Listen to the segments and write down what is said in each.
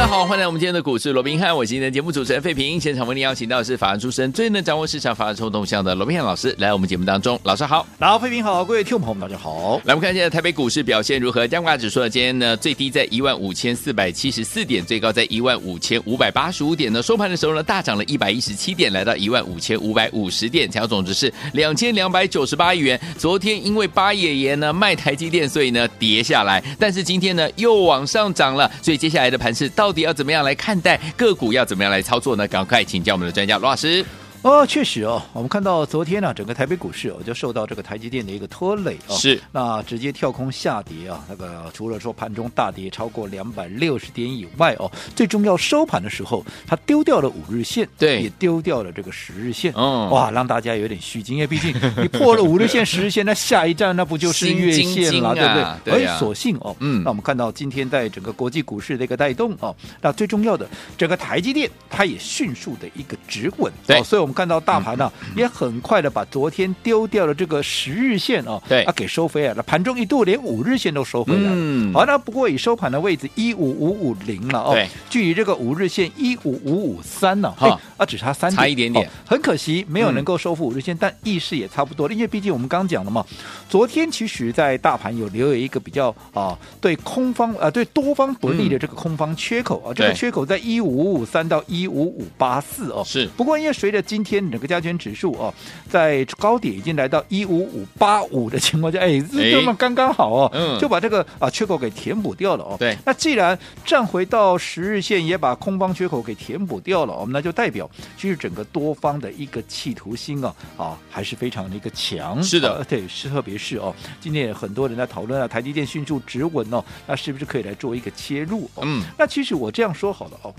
大家好，欢迎来我们今天的股市罗宾汉，我是今天的节目主持人费平。现场为您邀请到的是法案出身、最能掌握市场法案冲动向的罗宾汉老师，来我们节目当中。老师好，老费平好，各位听众朋友们大家好。来，我们看一下台北股市表现如何？加权指数呢，今天呢最低在一万五千四百七十四点，最高在一万五千五百八十五点呢。收盘的时候呢，大涨了一百一十七点，来到一万五千五百五十点，成交总值是两千两百九十八亿元。昨天因为八爷爷呢卖台积电，所以呢跌下来，但是今天呢又往上涨了，所以接下来的盘是到到底要怎么样来？看待个股要怎么样来操作呢？赶快请教我们的专家罗老师。哦，确实哦，我们看到昨天呢、啊，整个台北股市哦就受到这个台积电的一个拖累哦，是。那直接跳空下跌啊，那个除了说盘中大跌超过两百六十点以外哦，最重要收盘的时候，它丢掉了五日线，对，也丢掉了这个十日线，哦，哇，让大家有点虚惊，因为毕竟你破了五日线、十日线，那下一站那不就是月线了，啊、对不对？对啊、而所幸哦，嗯，那我们看到今天在整个国际股市的一个带动哦，那最重要的整个台积电它也迅速的一个止稳，对，所以我们看到大盘呢、啊。也很快的把昨天丢掉的这个十日线哦，对啊给收回来了。盘中一度连五日线都收回来了。嗯，好，那不过以收盘的位置一五五五零了哦，对，距离这个五日线一五五五三呢，哈啊只差三点，差一点点、哦。很可惜没有能够收复五日线，嗯、但意识也差不多了。因为毕竟我们刚刚讲了嘛，昨天其实在大盘有留有一个比较啊对空方啊对多方不利的这个空方缺口啊，嗯、这个缺口在一五五五三到一五五八四哦。是。不过因为随着今天整个加权指数哦。在高点已经来到一五五八五的情况下，哎，这么刚刚好哦，嗯，就把这个啊缺口给填补掉了哦。对，那既然站回到十日线，也把空方缺口给填补掉了，我们那就代表其实整个多方的一个企图心啊啊还是非常的一个强。是的，啊、对，是特别是哦，今天也很多人在讨论啊，台积电迅速止稳哦，那是不是可以来做一个切入？哦、嗯，那其实我这样说好了哦，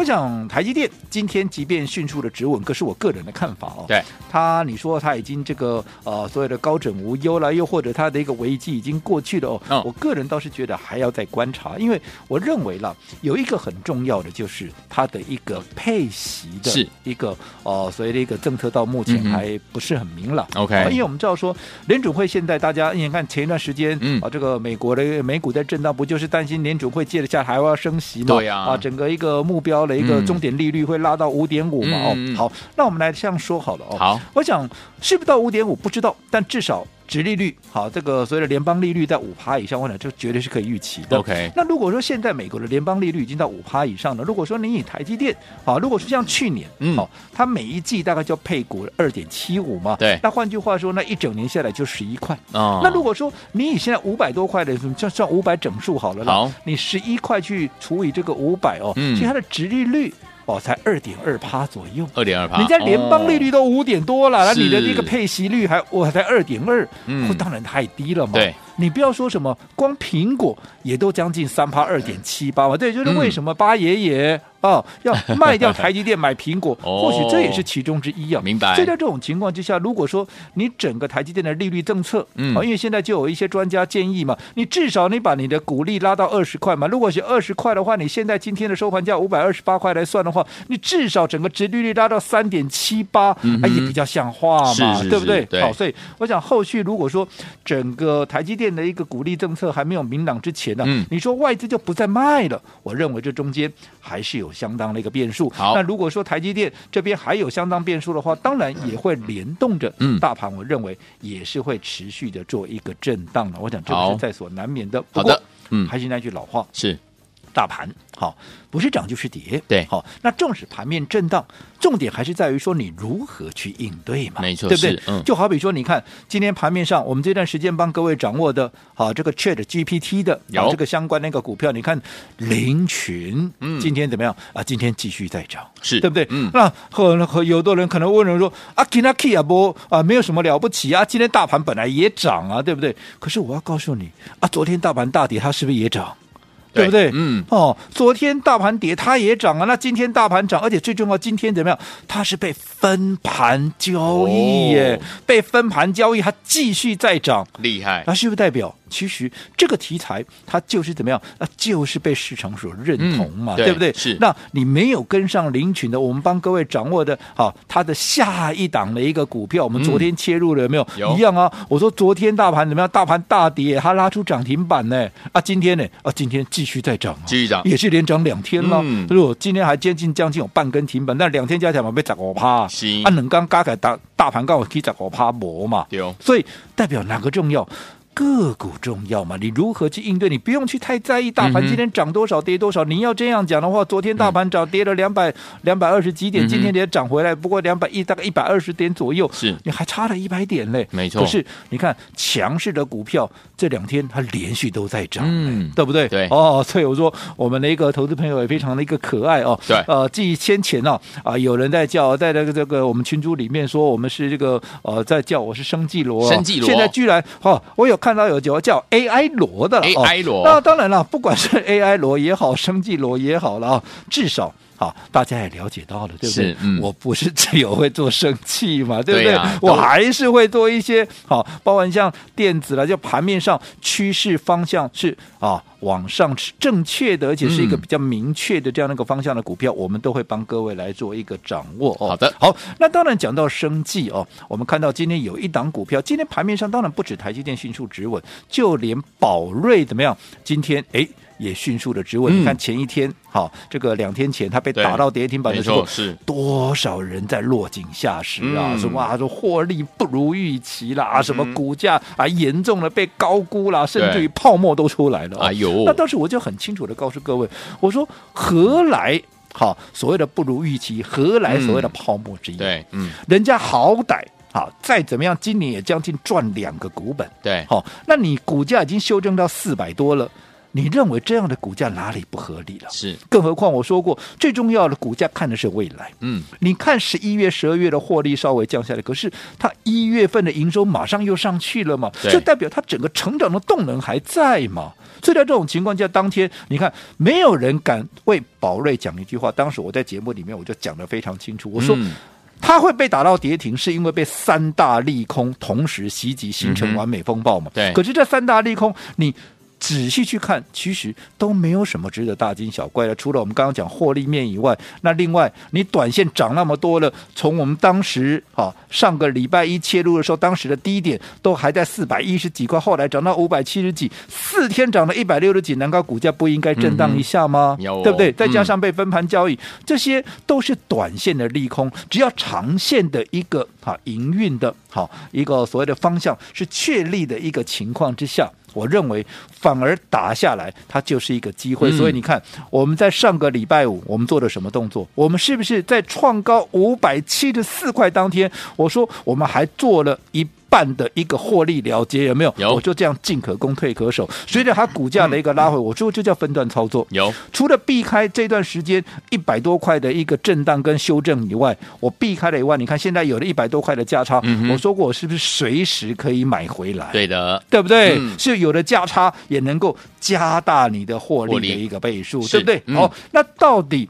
我想台积电今天即便迅速的止稳，可是我个人的看法哦，对它。他，你说他已经这个呃所谓的高枕无忧了，又或者他的一个危机已经过去了哦。哦我个人倒是觉得还要再观察，因为我认为了有一个很重要的就是它的一个配息的一个呃所谓的一个政策到目前还不是很明朗。OK，、嗯、因为我们知道说联准会现在大家你看前一段时间、嗯、啊这个美国的美股在震荡，不就是担心联准会借着下还要升息吗？对呀、啊，啊整个一个目标的一个终点利率会拉到五点五嘛？嗯、哦好，那我们来这样说好了哦。好，我想。是不是到五点五不知道，但至少殖利率好，这个所谓的联邦利率在五趴以上，我想这绝对是可以预期的。OK，那如果说现在美国的联邦利率已经到五趴以上了，如果说你以台积电好，如果说像去年，嗯，好，它每一季大概就配股二点七五嘛，对，那换句话说，那一整年下来就十一块。哦，那如果说你以现在五百多块的，算算五百整数好了，好，你十一块去除以这个五百哦，嗯，其实它的殖利率。哦，才二点二趴左右，二点二趴，人家联邦利率都五点多了，那、哦、你的这个配息率还我才二点二，嗯，当然太低了嘛。对，你不要说什么，光苹果也都将近三趴，二点七八嘛。对，就是为什么八爷爷。哦，要 卖掉台积电买苹果，或许这也是其中之一啊。明白。所以在这种情况之下，如果说你整个台积电的利率政策，嗯，因为现在就有一些专家建议嘛，你至少你把你的股利拉到二十块嘛。如果是二十块的话，你现在今天的收盘价五百二十八块来算的话，你至少整个值利率拉到三点七八，哎，也比较像话嘛，是是是对不对？对。好，所以我想后续如果说整个台积电的一个鼓励政策还没有明朗之前呢，嗯，你说外资就不再卖了，我认为这中间还是有相当的一个变。数。好，那如果说台积电这边还有相当变数的话，当然也会联动着大盘，我认为也是会持续的做一个震荡的。我想这个是在所难免的。好的，嗯，还是那句老话，是大盘好。不是涨就是跌，对，好，那纵使盘面震荡，重点还是在于说你如何去应对嘛，没错，对不对？嗯，就好比说，你看今天盘面上，我们这段时间帮各位掌握的，好，这个 Chat GPT 的，有这个相关那个股票，你看林群，嗯，今天怎么样啊？今天继续在涨，是对不对？嗯，那和和有的人可能问人说啊，今天 K 啊不啊，没有什么了不起啊，今天大盘本来也涨啊，对不对？可是我要告诉你啊，昨天大盘大跌，它是不是也涨？对不对？嗯，哦，昨天大盘跌，它也涨啊。那今天大盘涨，而且最重要，今天怎么样？它是被分盘交易耶，哦、被分盘交易，它继续再涨，厉害。那是不是代表？其实这个题材它就是怎么样？那就是被市场所认同嘛，嗯、对，对不对？是。那你没有跟上林群的，我们帮各位掌握的，好，它的下一档的一个股票，我们昨天切入了有没有？有。一样啊。我说昨天大盘怎么样？大盘大跌，它拉出涨停板呢。啊，今天呢？啊，今天继续在涨，继续涨，也是连涨两天了。嗯。如果今天还接近将近有半根停板，那两天加起来嘛，被涨五趴。是。啊，两刚加起来大大盘刚好可以涨五趴没嘛。有。所以代表哪个重要？个股重要嘛？你如何去应对？你不用去太在意大盘今天涨多少跌多少。你要这样讲的话，昨天大盘涨跌了两百两百二十几点，今天也涨回来，不过两百一大概一百二十点左右，是你还差了一百点嘞。没错。可是你看强势的股票这两天它连续都在涨，嗯，对不对？对。哦，所以我说我们的一个投资朋友也非常的一个可爱哦。对。呃，继先前呢啊，有人在叫，在这个这个我们群组里面说我们是这个呃在叫我是生计罗，生计罗。现在居然哦，我有看到有叫叫。AI 罗的了，AI 罗，那当然了，不管是 AI 罗也好，生技罗也好了啊，至少好，大家也了解到了，对不对？嗯、我不是只有会做生气嘛，对不对？对啊、我还是会做一些好，包含像电子了，就盘面上趋势方向是啊。往上是正确的，而且是一个比较明确的这样的一个方向的股票，嗯、我们都会帮各位来做一个掌握哦。好的，好，那当然讲到生计哦，我们看到今天有一档股票，今天盘面上当然不止台积电迅速止稳，就连宝瑞怎么样？今天哎。也迅速的止稳。你看前一天，好、嗯，这个两天前他被打到跌停板的时候，是多少人在落井下石啊？什么啊，说获利不如预期啦，嗯、什么股价啊严重的被高估啦，甚至于泡沫都出来了。哎呦，那当时我就很清楚的告诉各位，我说何来好所谓的不如预期？何来所谓的泡沫之一？对，嗯，人家好歹好再怎么样，今年也将近赚两个股本。对，好，那你股价已经修正到四百多了。你认为这样的股价哪里不合理了？是，更何况我说过，最重要的股价看的是未来。嗯，你看十一月、十二月的获利稍微降下来，可是它一月份的营收马上又上去了嘛？就代表它整个成长的动能还在嘛？所以在这种情况下，当天你看没有人敢为宝瑞讲一句话。当时我在节目里面我就讲得非常清楚，我说它会被打到跌停，是因为被三大利空同时袭击，形成完美风暴嘛？对。可是这三大利空你。仔细去看，其实都没有什么值得大惊小怪的。除了我们刚刚讲获利面以外，那另外你短线涨那么多了，从我们当时啊上个礼拜一切入的时候，当时的低点都还在四百一十几块，后来涨到五百七十几，四天涨了一百六十几，难道股价不应该震荡一下吗？对不对？再加上被分盘交易，嗯、这些都是短线的利空。只要长线的一个啊营运的好一个所谓的方向是确立的一个情况之下。我认为反而打下来，它就是一个机会。所以你看，我们在上个礼拜五，我们做了什么动作？我们是不是在创高五百七十四块当天，我说我们还做了一。半的一个获利了结有没有？有，我就这样进可攻退可守。随着它股价的一个拉回，我说就叫分段操作。有，除了避开这段时间一百多块的一个震荡跟修正以外，我避开了以外，你看现在有了一百多块的价差，我说过我是不是随时可以买回来？对的，对不对？是有的价差也能够加大你的获利的一个倍数，对不对？好，那到底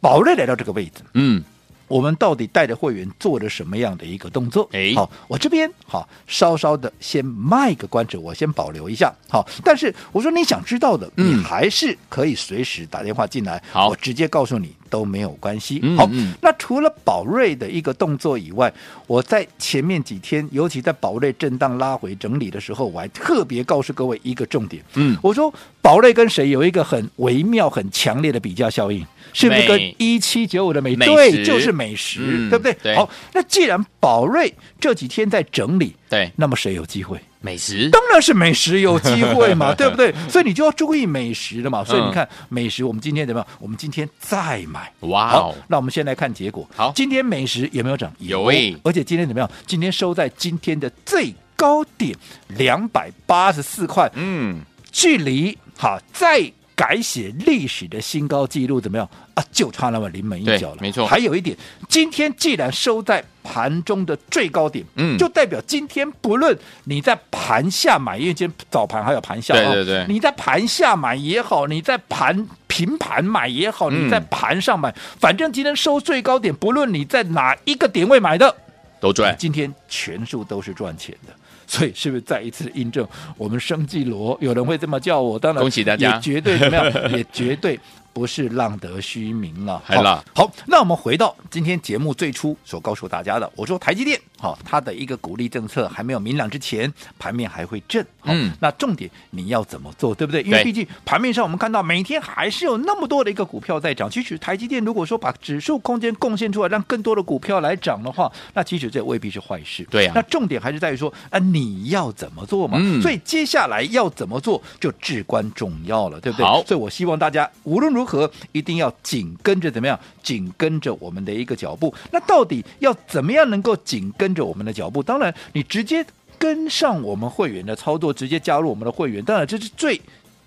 宝瑞来到这个位置，嗯。我们到底带着会员做了什么样的一个动作？哎，好，我这边好，稍稍的先卖个关子，我先保留一下。好，但是我说你想知道的，嗯、你还是可以随时打电话进来，好，我直接告诉你都没有关系。嗯、好，那除了宝瑞的一个动作以外，我在前面几天，尤其在宝瑞震荡拉回整理的时候，我还特别告诉各位一个重点。嗯，我说宝瑞跟谁有一个很微妙、很强烈的比较效应？是不是跟一七九五的美？美对，就是美食，嗯、对不对？对。好，那既然宝瑞这几天在整理，对，那么谁有机会？美食当然是美食有机会嘛，对不对？所以你就要注意美食了嘛。所以你看美食，我们今天怎么样？我们今天再买。哇、哦，好，那我们先来看结果。好，今天美食有没有涨？有诶，而且今天怎么样？今天收在今天的最高点两百八十四块。嗯，距离好再。改写历史的新高纪录，怎么样啊？就差那么临门一脚了。没错，还有一点，今天既然收在盘中的最高点，嗯，就代表今天不论你在盘下买，因为今天早盘还有盘下，对对对，你在盘下买也好，你在盘平盘买也好，你在盘上买，嗯、反正今天收最高点，不论你在哪一个点位买的，都赚。今天全数都是赚钱的。所以是不是再一次印证我们生计罗？有人会这么叫我，当然恭喜大家，也绝对怎么样？也绝对。不是浪得虚名了，好了。好，那我们回到今天节目最初所告诉大家的，我说台积电，好，它的一个鼓励政策还没有明朗之前，盘面还会震。嗯，那重点你要怎么做，对不对？因为毕竟盘面上我们看到每天还是有那么多的一个股票在涨。其实台积电如果说把指数空间贡献出来，让更多的股票来涨的话，那其实这未必是坏事。对呀、啊。那重点还是在于说，啊，你要怎么做嘛？嗯。所以接下来要怎么做就至关重要了，对不对？好。所以我希望大家无论如何和一定要紧跟着怎么样？紧跟着我们的一个脚步。那到底要怎么样能够紧跟着我们的脚步？当然，你直接跟上我们会员的操作，直接加入我们的会员，当然这是最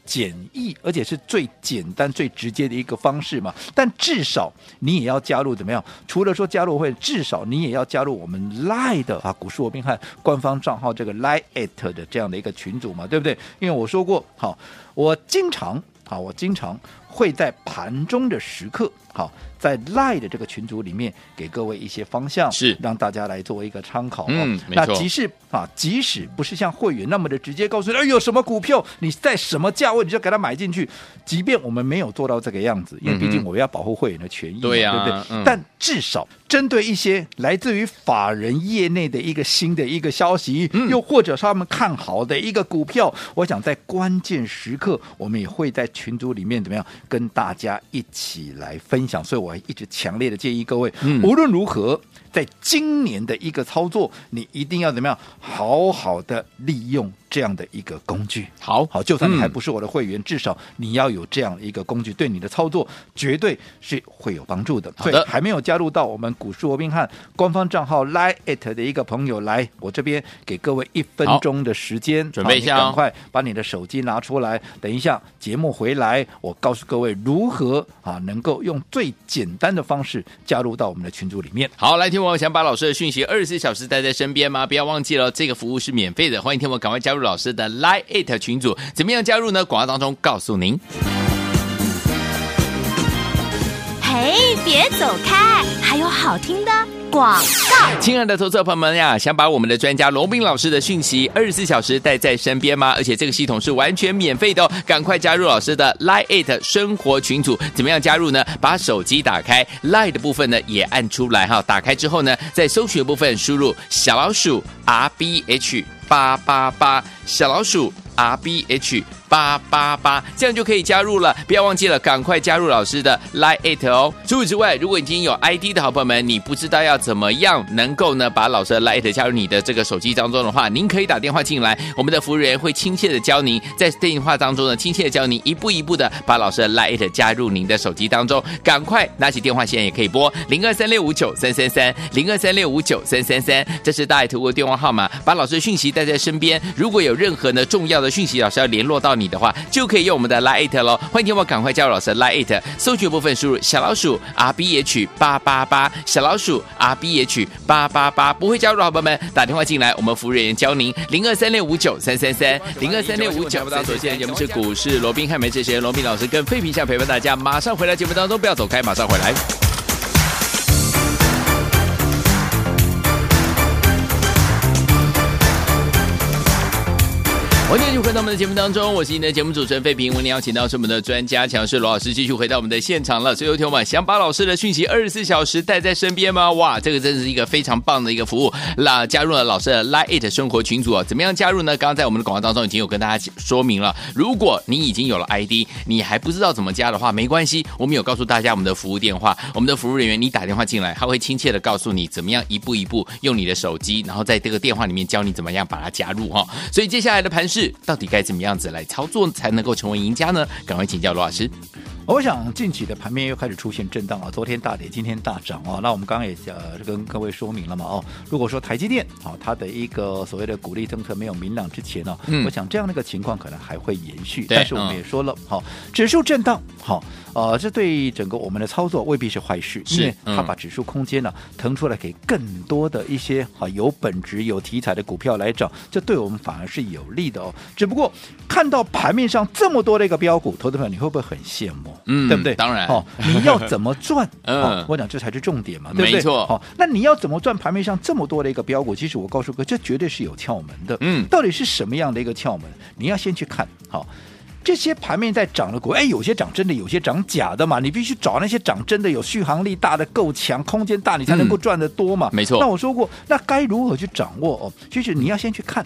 简易，而且是最简单、最直接的一个方式嘛。但至少你也要加入怎么样？除了说加入会，至少你也要加入我们 Lie 的啊，股市罗宾汉官方账号这个 Lie at 的这样的一个群组嘛，对不对？因为我说过，好，我经常。好，我经常会在盘中的时刻，好，在 Line 的这个群组里面给各位一些方向，是让大家来作为一个参考。嗯，那即使啊，即使不是像会员那么的直接告诉你，哎，有什么股票你在什么价位你就给他买进去，即便我们没有做到这个样子，因为毕竟我们要保护会员的权益，对呀，对不对？嗯、但至少。针对一些来自于法人业内的一个新的一个消息，嗯、又或者是他们看好的一个股票，我想在关键时刻，我们也会在群组里面怎么样跟大家一起来分享。所以我一直强烈的建议各位，嗯、无论如何，在今年的一个操作，你一定要怎么样好好的利用。这样的一个工具，好好，就算你还不是我的会员，嗯、至少你要有这样的一个工具，对你的操作绝对是会有帮助的。好的，还没有加入到我们股市罗宾汉官方账号 Line@ 的一个朋友，来，我这边给各位一分钟的时间，准备一下、哦，赶快把你的手机拿出来。等一下节目回来，我告诉各位如何啊，能够用最简单的方式加入到我们的群组里面。好，来听我想把老师的讯息二十四小时带在身边吗？不要忘记了，这个服务是免费的，欢迎听我赶快加入。老师的 Line@ 群组怎么样加入呢？广告当中告诉您。嘿，别走开，还有好听的广告。亲爱的投资者朋友们呀，想把我们的专家罗宾老师的讯息二十四小时带在身边吗？而且这个系统是完全免费的哦，赶快加入老师的 Line@ 生活群组。怎么样加入呢？把手机打开，Line 的部分呢也按出来哈。打开之后呢，在搜寻部分输入小老鼠 R B H。八八八小老鼠 R B H 八八八，这样就可以加入了。不要忘记了，赶快加入老师的 Line 哦。除此之外，如果已经有 ID 的好朋友们，你不知道要怎么样能够呢把老师的 Line 加入你的这个手机当中的话，您可以打电话进来，我们的服务员会亲切的教您，在电话当中呢亲切的教您一步一步的把老师的 Line 加入您的手机当中。赶快拿起电话线也可以拨零二三六五九三三三零二三六五九三三三，这是大爱图的电话号码，把老师的讯息带在身边。如果有任何呢重要的讯息，老师要联络到你的话，就可以用我们的 Lite 喽。欢迎听我赶快加入老师的 Lite，搜寻部分输入小老鼠 R B H 八八八，小老鼠 R B H 八八八。不会加入的好朋友们打电话进来，我们服务人员教您零二三六五九三三三零二三六五九三三三。节目是股市罗宾汉梅这些罗宾老师跟费平想陪伴大家，马上回来节目当中，不要走开，马上回来。欢迎继续回到我们的节目当中，我是您的节目主持人费平。为您邀请到是我们的专家强势罗老师，继续回到我们的现场了。所以有听友想把老师的讯息二十四小时带在身边吗？哇，这个真是一个非常棒的一个服务。那加入了老师的 Line 生活群组啊，怎么样加入呢？刚刚在我们的广告当中已经有跟大家说明了。如果你已经有了 ID，你还不知道怎么加的话，没关系，我们有告诉大家我们的服务电话，我们的服务人员，你打电话进来，他会亲切的告诉你怎么样一步一步用你的手机，然后在这个电话里面教你怎么样把它加入哈。所以接下来的盘势。到底该怎么样子来操作才能够成为赢家呢？赶快请教罗老师。我想近期的盘面又开始出现震荡啊，昨天大跌，今天大涨啊。那我们刚刚也呃跟各位说明了嘛哦，如果说台积电啊它的一个所谓的鼓励政策没有明朗之前呢，嗯，我想这样的一个情况可能还会延续。但是我们也说了，好，指数震荡，好，呃，这对整个我们的操作未必是坏事，因为它把指数空间呢腾出来给更多的一些啊有本质、有题材的股票来涨，这对我们反而是有利的哦。只不过看到盘面上这么多的一个标股，投资朋友你会不会很羡慕？嗯，对不对？当然，哦，你要怎么赚？嗯，我讲这才是重点嘛，对不对？没错。好，那你要怎么赚盘面上这么多的一个标股？其实我告诉哥，这绝对是有窍门的。嗯，到底是什么样的一个窍门？你要先去看，好，这些盘面在涨的股，哎，有些涨真的，有些涨假的嘛。你必须找那些涨真的、有续航力大的、够强、空间大，你才能够赚得多嘛。没错。那我说过，那该如何去掌握？哦，其实你要先去看。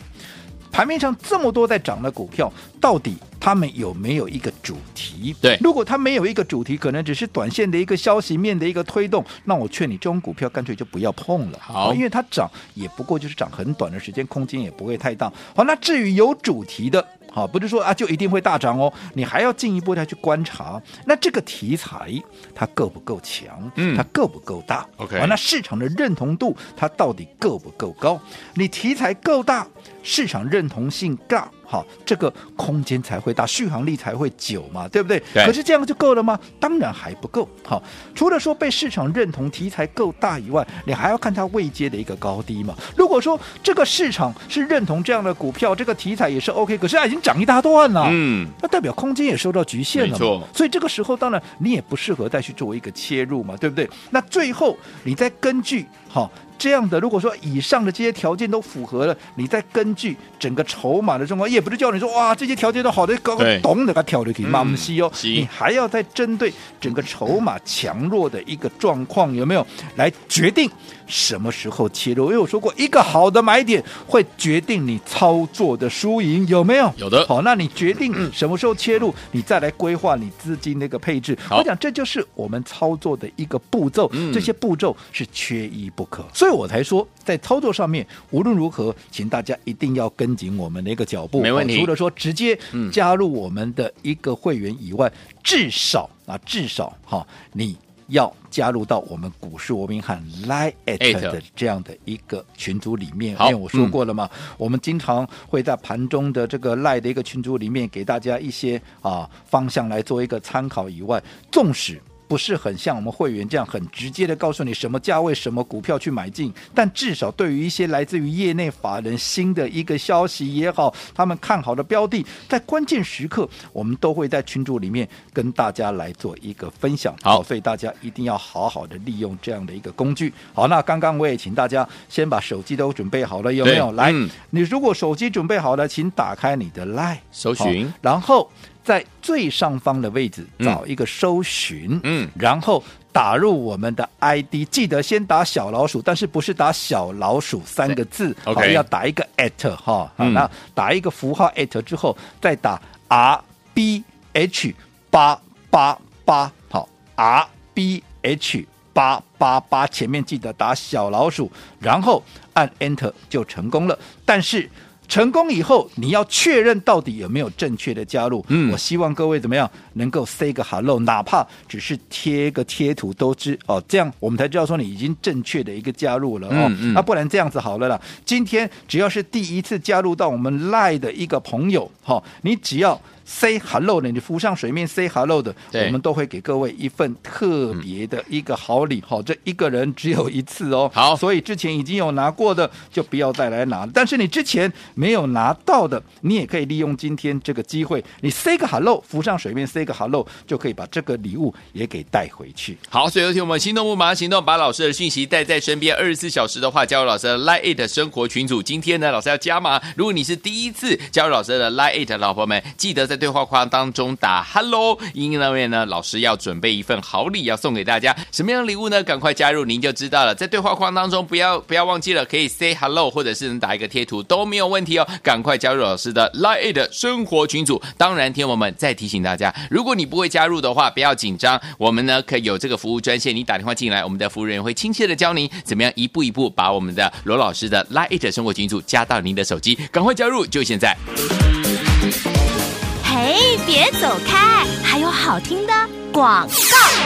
盘面上这么多在涨的股票，到底他们有没有一个主题？对，如果它没有一个主题，可能只是短线的一个消息面的一个推动，那我劝你这种股票干脆就不要碰了。好，因为它涨也不过就是涨很短的时间，空间也不会太大。好，那至于有主题的，好，不是说啊就一定会大涨哦，你还要进一步的去观察，那这个题材它够不够强？嗯，它够不够大？OK，好，那市场的认同度它到底够不够高？你题材够大。市场认同性高，好，这个空间才会大，续航力才会久嘛，对不对？对。可是这样就够了吗？当然还不够。好，除了说被市场认同题材够大以外，你还要看它位阶的一个高低嘛。如果说这个市场是认同这样的股票，这个题材也是 OK，可是它已经涨一大段了，嗯，那代表空间也受到局限了嘛。所以这个时候，当然你也不适合再去作为一个切入嘛，对不对？那最后你再根据好。这样的，如果说以上的这些条件都符合了，你再根据整个筹码的状况，也不是叫你说哇，这些条件都好的，搞个懂的它跳的可以慢慢吸哦，你还要再针对整个筹码强弱的一个状况有没有来决定什么时候切入？因为我说过，一个好的买点会决定你操作的输赢，有没有？有的。好，那你决定什么时候切入，你再来规划你资金的一个配置。我讲这就是我们操作的一个步骤，这些步骤是缺一不可，所以。我才说，在操作上面，无论如何，请大家一定要跟紧我们的一个脚步。没问题。除了说直接加入我们的一个会员以外，嗯、至少啊，至少哈，你要加入到我们股市罗宾汉 Line@ 的这样的一个群组里面。因为我说过了嘛，嗯、我们经常会在盘中的这个 Line 的一个群组里面给大家一些啊方向来做一个参考以外，纵使。不是很像我们会员这样很直接的告诉你什么价位什么股票去买进，但至少对于一些来自于业内法人新的一个消息也好，他们看好的标的，在关键时刻，我们都会在群组里面跟大家来做一个分享。好，所以大家一定要好好的利用这样的一个工具。好，那刚刚我也请大家先把手机都准备好了，有没有？来，嗯、你如果手机准备好了，请打开你的 Line 搜寻，然后。在最上方的位置找一个搜寻，嗯，嗯，然后打入我们的 ID，记得先打小老鼠，但是不是打小老鼠三个字，OK，要打一个 at 哈，嗯，那打一个符号 at 之后，再打 R B H 八八八，好，R B H 八八八，前面记得打小老鼠，然后按 Enter 就成功了，但是。成功以后，你要确认到底有没有正确的加入。嗯，我希望各位怎么样能够 say 个 hello，哪怕只是贴个贴图都知哦，这样我们才知道说你已经正确的一个加入了哦。那、嗯嗯啊、不然这样子好了啦，今天只要是第一次加入到我们 Line 的一个朋友，哈、哦，你只要。Say hello 的，你浮上水面 Say hello 的，我们都会给各位一份特别的一个好礼。好、嗯，这一个人只有一次哦。好，所以之前已经有拿过的，就不要再来拿。但是你之前没有拿到的，你也可以利用今天这个机会，你 Say 个 hello，浮上水面 Say 个 hello，就可以把这个礼物也给带回去。好，所以有请我们心动不马上行动，把老师的讯息带在身边，二十四小时的话加入老师的 Line It 生活群组。今天呢，老师要加码。如果你是第一次加入老师的 Line It，老婆们记得在在对话框当。中打 Hello，因为呢，老师要准备一份好礼要送给大家，什么样的礼物呢？赶快加入，您就知道了。在对话框当中，不要不要忘记了，可以 Say Hello，或者是能打一个贴图都没有问题哦。赶快加入老师的 Line 的生活群组。当然，听我们再提醒大家，如果你不会加入的话，不要紧张，我们呢可以有这个服务专线，你打电话进来，我们的服务人员会亲切的教您怎么样一步一步把我们的罗老师的 Line 的生活群组加到您的手机。赶快加入，就现在。嘿，别走开！还有好听的广告。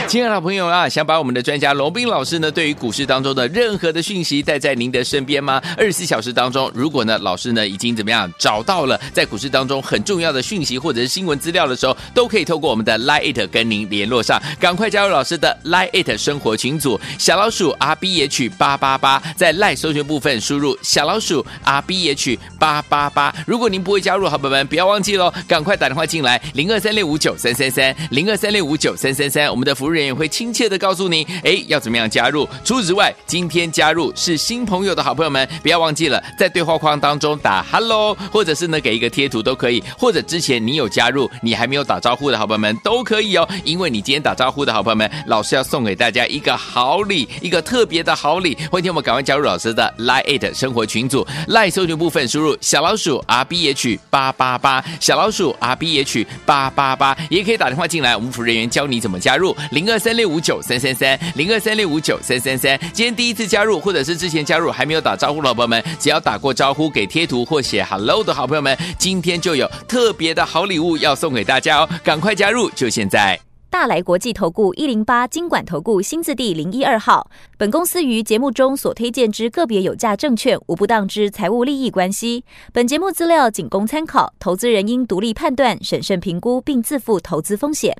亲爱的朋友啊，想把我们的专家罗宾老师呢，对于股市当中的任何的讯息带在您的身边吗？二十四小时当中，如果呢老师呢已经怎么样找到了在股市当中很重要的讯息或者是新闻资料的时候，都可以透过我们的 Line It 跟您联络上，赶快加入老师的 Line It 生活群组，小老鼠 R B H 八八八，在 Line 搜寻部分输入小老鼠 R B H 八八八。如果您不会加入，好朋友们不要忘记喽，赶快打电话进来零二三六五九三三三零二三六五九三三三，我们的服务人员会亲切的告诉你，哎，要怎么样加入？除此之外，今天加入是新朋友的好朋友们，不要忘记了在对话框当中打 Hello，或者是呢给一个贴图都可以，或者之前你有加入，你还没有打招呼的好朋友们都可以哦，因为你今天打招呼的好朋友们，老师要送给大家一个好礼，一个特别的好礼，欢迎我们赶快加入老师的 Line 生活群组，Line 搜寻部分输入小老鼠 R B H 八八八，小老鼠 R B H 八八八，也可以打电话进来，我们服务人员教你怎么加入零二三六五九三三三零二三六五九三三三。今天第一次加入，或者是之前加入还没有打招呼的好朋友们，只要打过招呼、给贴图或写 Hello 的好朋友们，今天就有特别的好礼物要送给大家哦！赶快加入，就现在！大来国际投顾一零八金管投顾新字第零一二号。本公司于节目中所推荐之个别有价证券，无不当之财务利益关系。本节目资料仅供参考，投资人应独立判断、审慎评估，并自负投资风险。